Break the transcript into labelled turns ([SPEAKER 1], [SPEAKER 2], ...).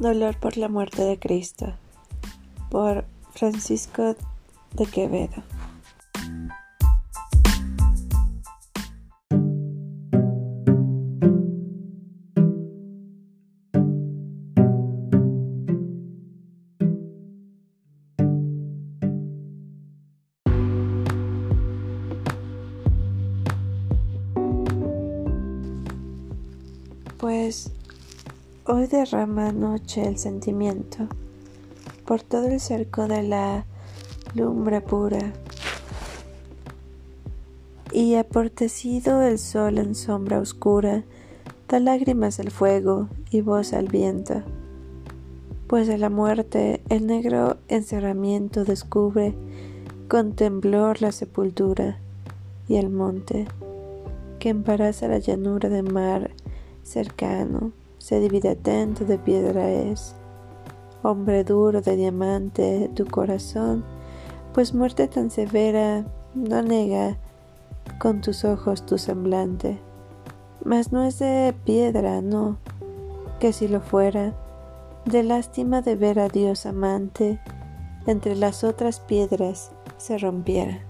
[SPEAKER 1] Dolor por la muerte de Cristo por Francisco de Quevedo. Pues Hoy derrama noche el sentimiento por todo el cerco de la lumbre pura y aportecido el sol en sombra oscura da lágrimas al fuego y voz al viento. Pues de la muerte el negro encerramiento descubre con temblor la sepultura y el monte que embaraza la llanura de mar cercano se divide atento de piedra es. Hombre duro de diamante tu corazón, pues muerte tan severa no nega con tus ojos tu semblante. Mas no es de piedra, no, que si lo fuera, de lástima de ver a Dios amante, entre las otras piedras se rompiera.